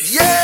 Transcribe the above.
Yeah.